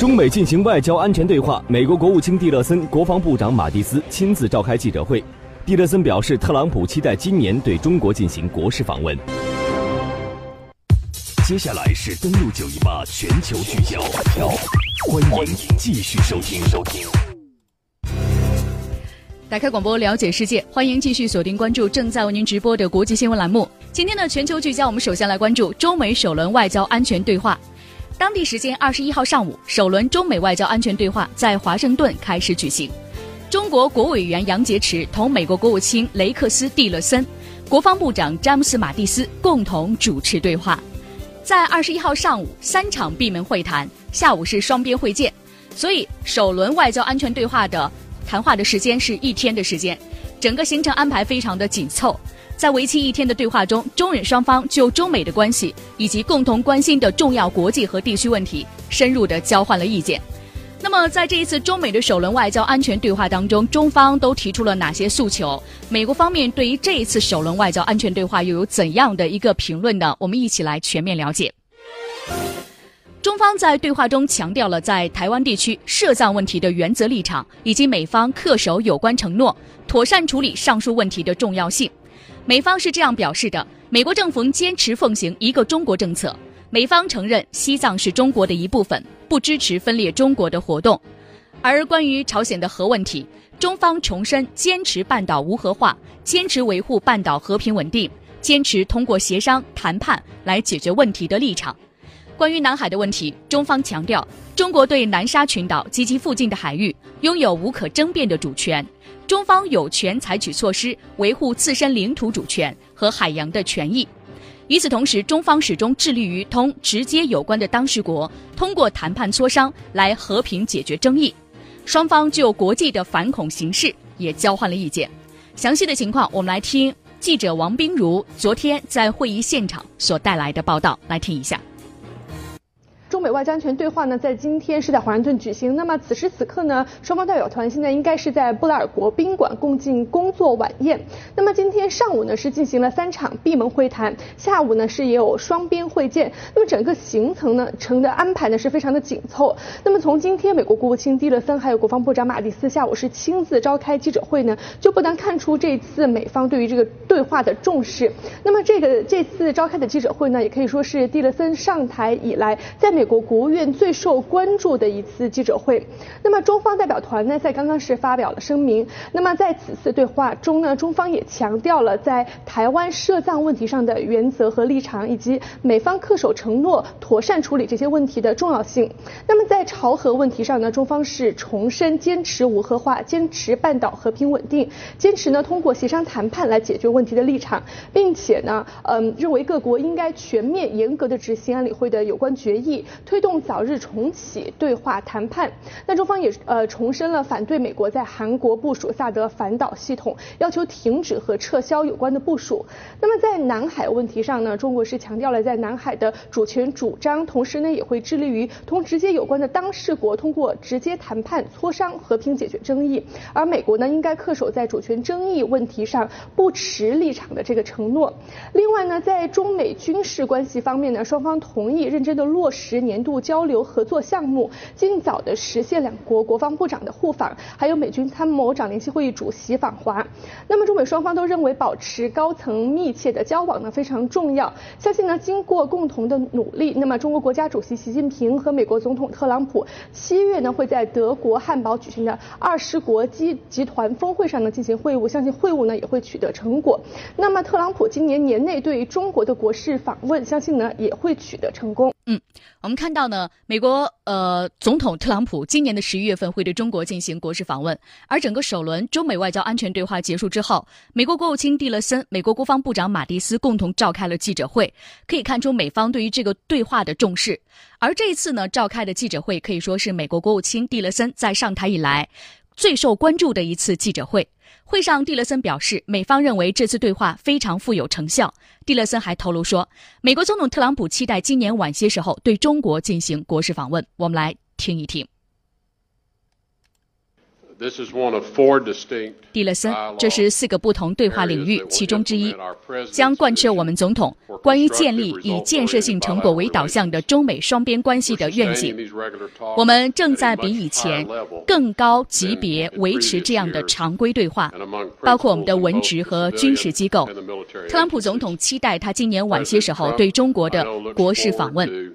中美进行外交安全对话，美国国务卿蒂勒森、国防部长马蒂斯亲自召开记者会。蒂勒森表示，特朗普期待今年对中国进行国事访问。接下来是登陆九一八全球聚焦，欢迎继续收听。收听。打开广播，了解世界，欢迎继续锁定关注正在为您直播的国际新闻栏目。今天的全球聚焦，我们首先来关注中美首轮外交安全对话。当地时间二十一号上午，首轮中美外交安全对话在华盛顿开始举行。中国国务委员杨洁篪同美国国务卿雷克斯·蒂勒森、国防部长詹姆斯·马蒂斯共同主持对话。在二十一号上午，三场闭门会谈，下午是双边会见，所以首轮外交安全对话的谈话的时间是一天的时间，整个行程安排非常的紧凑。在为期一天的对话中，中日双方就中美的关系以及共同关心的重要国际和地区问题深入的交换了意见。那么，在这一次中美的首轮外交安全对话当中，中方都提出了哪些诉求？美国方面对于这一次首轮外交安全对话又有怎样的一个评论呢？我们一起来全面了解。中方在对话中强调了在台湾地区涉藏问题的原则立场，以及美方恪守有关承诺、妥善处理上述问题的重要性。美方是这样表示的：美国政府坚持奉行一个中国政策。美方承认西藏是中国的一部分，不支持分裂中国的活动。而关于朝鲜的核问题，中方重申坚持半岛无核化，坚持维护半岛和平稳定，坚持通过协商谈判来解决问题的立场。关于南海的问题，中方强调，中国对南沙群岛及其附近的海域拥有无可争辩的主权，中方有权采取措施维护自身领土主权和海洋的权益。与此同时，中方始终致力于同直接有关的当事国通过谈判磋商来和平解决争议。双方就国际的反恐形势也交换了意见。详细的情况，我们来听记者王冰如昨天在会议现场所带来的报道，来听一下。中美外交安全对话呢，在今天是在华盛顿举行。那么此时此刻呢，双方代表团现在应该是在布拉尔国宾馆共进工作晚宴。那么今天上午呢，是进行了三场闭门会谈，下午呢是也有双边会见。那么整个行程呢，程的安排呢是非常的紧凑。那么从今天美国国务卿蒂勒森还有国防部长马蒂斯下午是亲自召开记者会呢，就不难看出这次美方对于这个对话的重视。那么这个这次召开的记者会呢，也可以说是蒂勒森上台以来在美。美国国务院最受关注的一次记者会，那么中方代表团呢，在刚刚是发表了声明。那么在此次对话中呢，中方也强调了在台湾涉藏问题上的原则和立场，以及美方恪守承诺、妥善处理这些问题的重要性。那么在朝核问题上呢，中方是重申坚持无核化、坚持半岛和平稳定、坚持呢通过协商谈判来解决问题的立场，并且呢，嗯，认为各国应该全面严格的执行安理会的有关决议。推动早日重启对话谈判。那中方也呃重申了反对美国在韩国部署萨德反导系统，要求停止和撤销有关的部署。那么在南海问题上呢，中国是强调了在南海的主权主张，同时呢也会致力于同直接有关的当事国通过直接谈判磋商和平解决争议。而美国呢应该恪守在主权争议问题上不持立场的这个承诺。另外呢，在中美军事关系方面呢，双方同意认真的落实。年度交流合作项目，尽早的实现两国国防部长的互访，还有美军参谋长联席会议主席访华。那么中美双方都认为保持高层密切的交往呢非常重要。相信呢经过共同的努力，那么中国国家主席习近平和美国总统特朗普七月呢会在德国汉堡举行的二十国集集团峰会上呢进行会晤，相信会晤呢也会取得成果。那么特朗普今年年内对中国的国事访问，相信呢也会取得成功。嗯，我们看到呢，美国呃总统特朗普今年的十一月份会对中国进行国事访问，而整个首轮中美外交安全对话结束之后，美国国务卿蒂勒森、美国国防部长马蒂斯共同召开了记者会，可以看出美方对于这个对话的重视。而这一次呢，召开的记者会可以说是美国国务卿蒂勒森在上台以来最受关注的一次记者会。会上，蒂勒森表示，美方认为这次对话非常富有成效。蒂勒森还透露说，美国总统特朗普期待今年晚些时候对中国进行国事访问。我们来听一听。蒂勒森，这是四个不同对话领域其中之一，将贯彻我们总统关于建立以建设性成果为导向的中美双边关系的愿景。我们正在比以前更高级别维持这样的常规对话，包括我们的文职和军事机构。特朗普总统期待他今年晚些时候对中国的国事访问。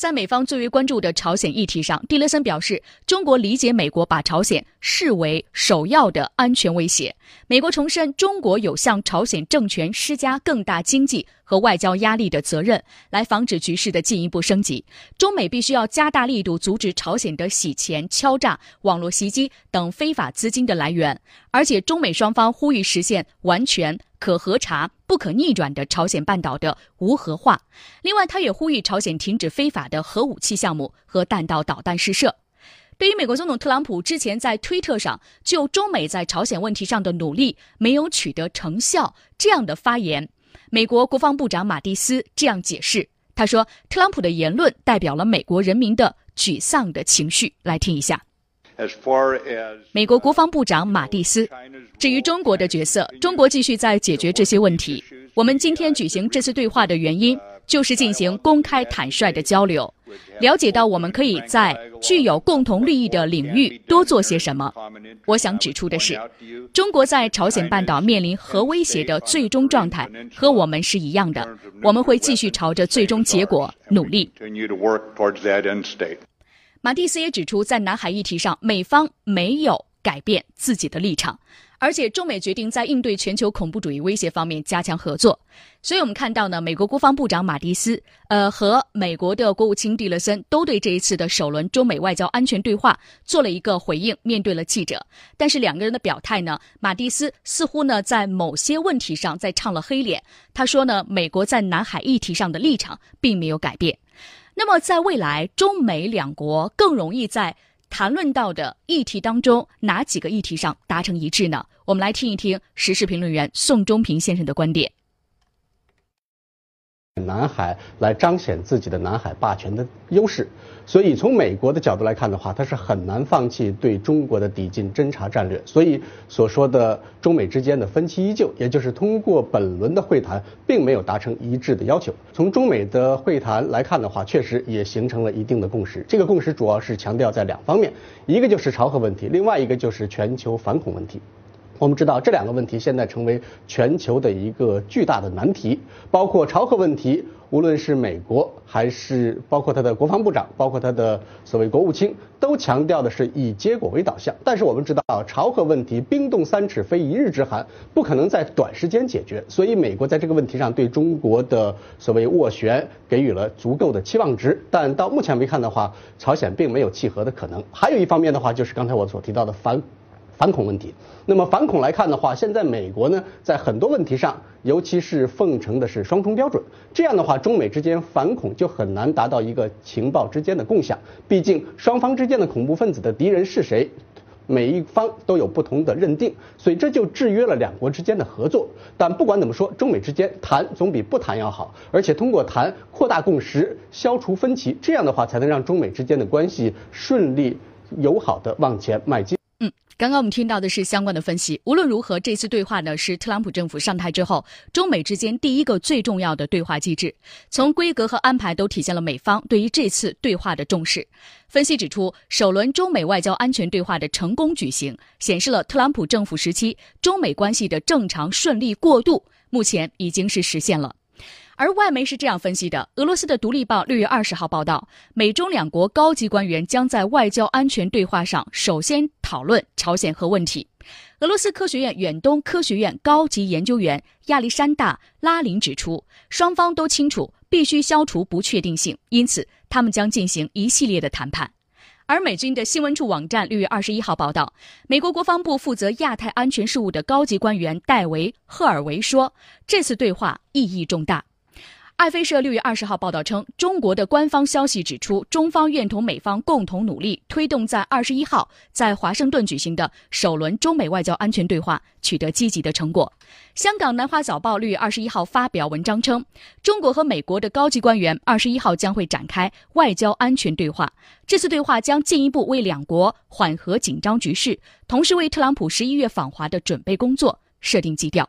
在美方最为关注的朝鲜议题上，蒂勒森表示，中国理解美国把朝鲜视为首要的安全威胁。美国重申，中国有向朝鲜政权施加更大经济和外交压力的责任，来防止局势的进一步升级。中美必须要加大力度阻止朝鲜的洗钱、敲诈、网络袭击等非法资金的来源，而且中美双方呼吁实现完全。可核查、不可逆转的朝鲜半岛的无核化。另外，他也呼吁朝鲜停止非法的核武器项目和弹道导弹试射。对于美国总统特朗普之前在推特上就中美在朝鲜问题上的努力没有取得成效这样的发言，美国国防部长马蒂斯这样解释：“他说，特朗普的言论代表了美国人民的沮丧的情绪。”来听一下。美国国防部长马蒂斯，至于中国的角色，中国继续在解决这些问题。我们今天举行这次对话的原因，就是进行公开坦率的交流，了解到我们可以在具有共同利益的领域多做些什么。我想指出的是，中国在朝鲜半岛面临核威胁的最终状态和我们是一样的，我们会继续朝着最终结果努力。马蒂斯也指出，在南海议题上，美方没有改变自己的立场，而且中美决定在应对全球恐怖主义威胁方面加强合作。所以，我们看到呢，美国国防部长马蒂斯，呃，和美国的国务卿蒂勒森都对这一次的首轮中美外交安全对话做了一个回应，面对了记者。但是两个人的表态呢，马蒂斯似乎呢在某些问题上在唱了黑脸。他说呢，美国在南海议题上的立场并没有改变。那么，在未来，中美两国更容易在谈论到的议题当中，哪几个议题上达成一致呢？我们来听一听时事评论员宋忠平先生的观点。南海来彰显自己的南海霸权的优势，所以从美国的角度来看的话，它是很难放弃对中国的抵近侦察战略。所以所说的中美之间的分歧依旧，也就是通过本轮的会谈，并没有达成一致的要求。从中美的会谈来看的话，确实也形成了一定的共识。这个共识主要是强调在两方面，一个就是朝核问题，另外一个就是全球反恐问题。我们知道这两个问题现在成为全球的一个巨大的难题，包括朝核问题，无论是美国还是包括他的国防部长，包括他的所谓国务卿，都强调的是以结果为导向。但是我们知道，朝核问题冰冻三尺非一日之寒，不可能在短时间解决。所以美国在这个问题上对中国的所谓斡旋给予了足够的期望值。但到目前为看的话，朝鲜并没有契合的可能。还有一方面的话，就是刚才我所提到的反。反恐问题，那么反恐来看的话，现在美国呢，在很多问题上，尤其是奉承的是双重标准，这样的话，中美之间反恐就很难达到一个情报之间的共享。毕竟双方之间的恐怖分子的敌人是谁，每一方都有不同的认定，所以这就制约了两国之间的合作。但不管怎么说，中美之间谈总比不谈要好，而且通过谈扩大共识，消除分歧，这样的话才能让中美之间的关系顺利友好的往前迈进。嗯刚刚我们听到的是相关的分析。无论如何，这次对话呢是特朗普政府上台之后中美之间第一个最重要的对话机制，从规格和安排都体现了美方对于这次对话的重视。分析指出，首轮中美外交安全对话的成功举行，显示了特朗普政府时期中美关系的正常顺利过渡，目前已经是实现了。而外媒是这样分析的：俄罗斯的《独立报》六月二十号报道，美中两国高级官员将在外交安全对话上首先讨论朝鲜核问题。俄罗斯科学院远东科学院高级研究员亚历山大·拉林指出，双方都清楚必须消除不确定性，因此他们将进行一系列的谈判。而美军的新闻处网站六月二十一号报道，美国国防部负责亚太安全事务的高级官员戴维·赫尔维说，这次对话意义重大。爱飞社六月二十号报道称，中国的官方消息指出，中方愿同美方共同努力，推动在二十一号在华盛顿举行的首轮中美外交安全对话取得积极的成果。香港南华早报六月二十一号发表文章称，中国和美国的高级官员二十一号将会展开外交安全对话，这次对话将进一步为两国缓和紧张局势，同时为特朗普十一月访华的准备工作设定基调。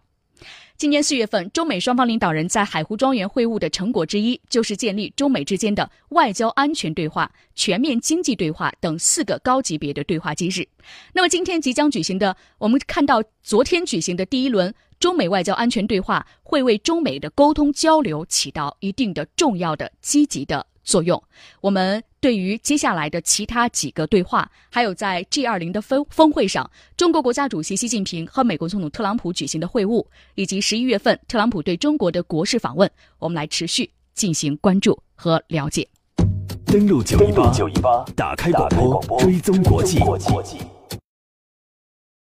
今年四月份，中美双方领导人在海湖庄园会晤的成果之一，就是建立中美之间的外交安全对话、全面经济对话等四个高级别的对话机制。那么，今天即将举行的，我们看到昨天举行的第一轮中美外交安全对话，会为中美的沟通交流起到一定的重要的积极的。作用。我们对于接下来的其他几个对话，还有在 G 二零的峰峰会上，中国国家主席习近平和美国总统特朗普举行的会晤，以及十一月份特朗普对中国的国事访问，我们来持续进行关注和了解。登录九一八，打开广播，追踪国际。